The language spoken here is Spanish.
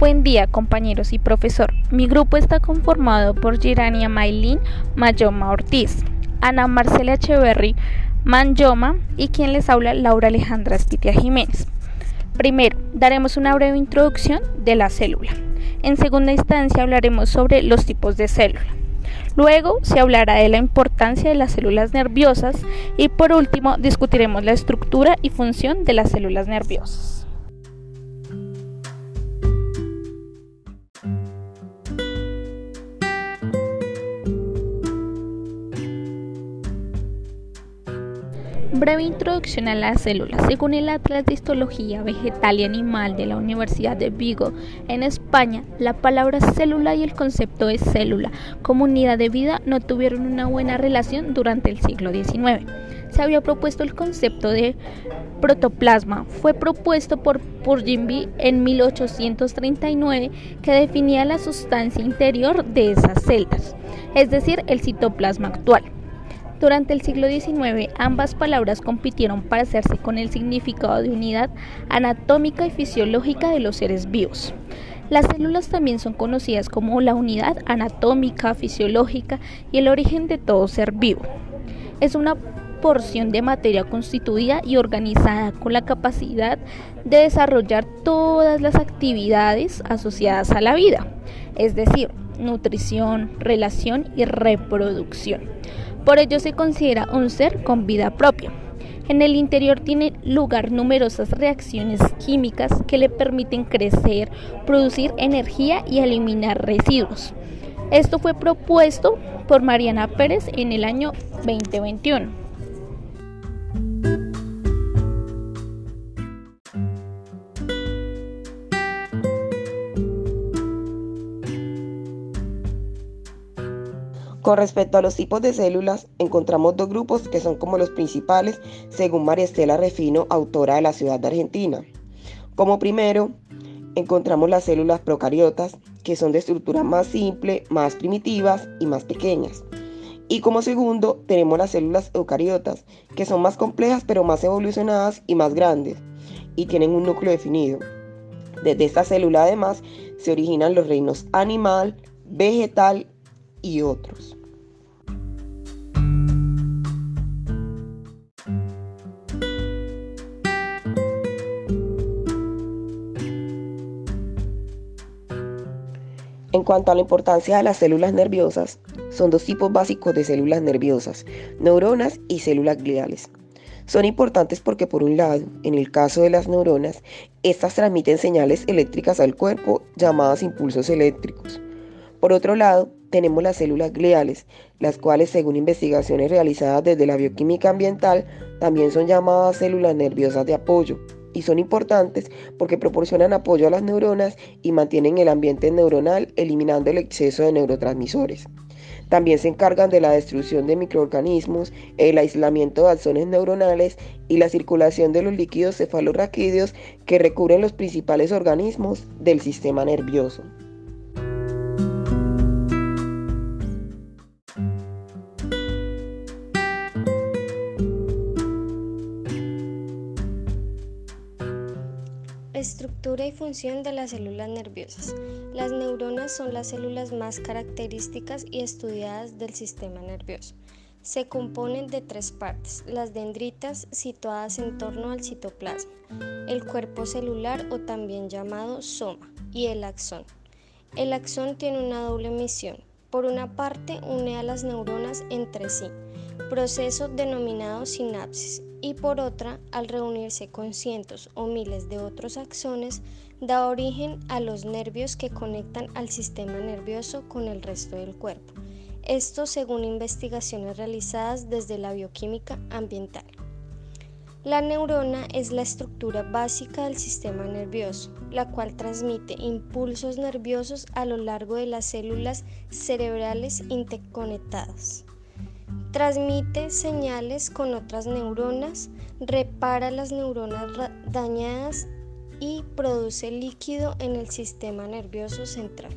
Buen día, compañeros y profesor. Mi grupo está conformado por Girania Maylin Mayoma Ortiz, Ana Marcela Echeverry Manyoma y quien les habla Laura Alejandra Espitia Jiménez. Primero, daremos una breve introducción de la célula. En segunda instancia hablaremos sobre los tipos de célula. Luego se hablará de la importancia de las células nerviosas y por último discutiremos la estructura y función de las células nerviosas. Breve introducción a las células. Según el Atlas de Histología Vegetal y Animal de la Universidad de Vigo, en España, la palabra célula y el concepto de célula como unidad de vida no tuvieron una buena relación durante el siglo XIX. Se había propuesto el concepto de protoplasma. Fue propuesto por Purginby en 1839 que definía la sustancia interior de esas celdas, es decir, el citoplasma actual. Durante el siglo XIX, ambas palabras compitieron para hacerse con el significado de unidad anatómica y fisiológica de los seres vivos. Las células también son conocidas como la unidad anatómica, fisiológica y el origen de todo ser vivo. Es una porción de materia constituida y organizada con la capacidad de desarrollar todas las actividades asociadas a la vida, es decir, nutrición, relación y reproducción. Por ello se considera un ser con vida propia. En el interior tiene lugar numerosas reacciones químicas que le permiten crecer, producir energía y eliminar residuos. Esto fue propuesto por Mariana Pérez en el año 2021. Con respecto a los tipos de células, encontramos dos grupos que son como los principales, según María Estela Refino, autora de La Ciudad de Argentina. Como primero, encontramos las células procariotas, que son de estructura más simple, más primitivas y más pequeñas. Y como segundo, tenemos las células eucariotas, que son más complejas pero más evolucionadas y más grandes, y tienen un núcleo definido. Desde esta célula además se originan los reinos animal, vegetal y otros. En cuanto a la importancia de las células nerviosas, son dos tipos básicos de células nerviosas, neuronas y células gliales. Son importantes porque por un lado, en el caso de las neuronas, estas transmiten señales eléctricas al cuerpo llamadas impulsos eléctricos. Por otro lado, tenemos las células gliales, las cuales según investigaciones realizadas desde la bioquímica ambiental, también son llamadas células nerviosas de apoyo y son importantes porque proporcionan apoyo a las neuronas y mantienen el ambiente neuronal eliminando el exceso de neurotransmisores. También se encargan de la destrucción de microorganismos, el aislamiento de axones neuronales y la circulación de los líquidos cefalorraquídeos que recubren los principales organismos del sistema nervioso. Estructura y función de las células nerviosas. Las neuronas son las células más características y estudiadas del sistema nervioso. Se componen de tres partes, las dendritas situadas en torno al citoplasma, el cuerpo celular o también llamado soma y el axón. El axón tiene una doble misión. Por una parte, une a las neuronas entre sí, proceso denominado sinapsis, y por otra, al reunirse con cientos o miles de otros axones, da origen a los nervios que conectan al sistema nervioso con el resto del cuerpo. Esto según investigaciones realizadas desde la bioquímica ambiental. La neurona es la estructura básica del sistema nervioso, la cual transmite impulsos nerviosos a lo largo de las células cerebrales interconectadas. Transmite señales con otras neuronas, repara las neuronas dañadas y produce líquido en el sistema nervioso central.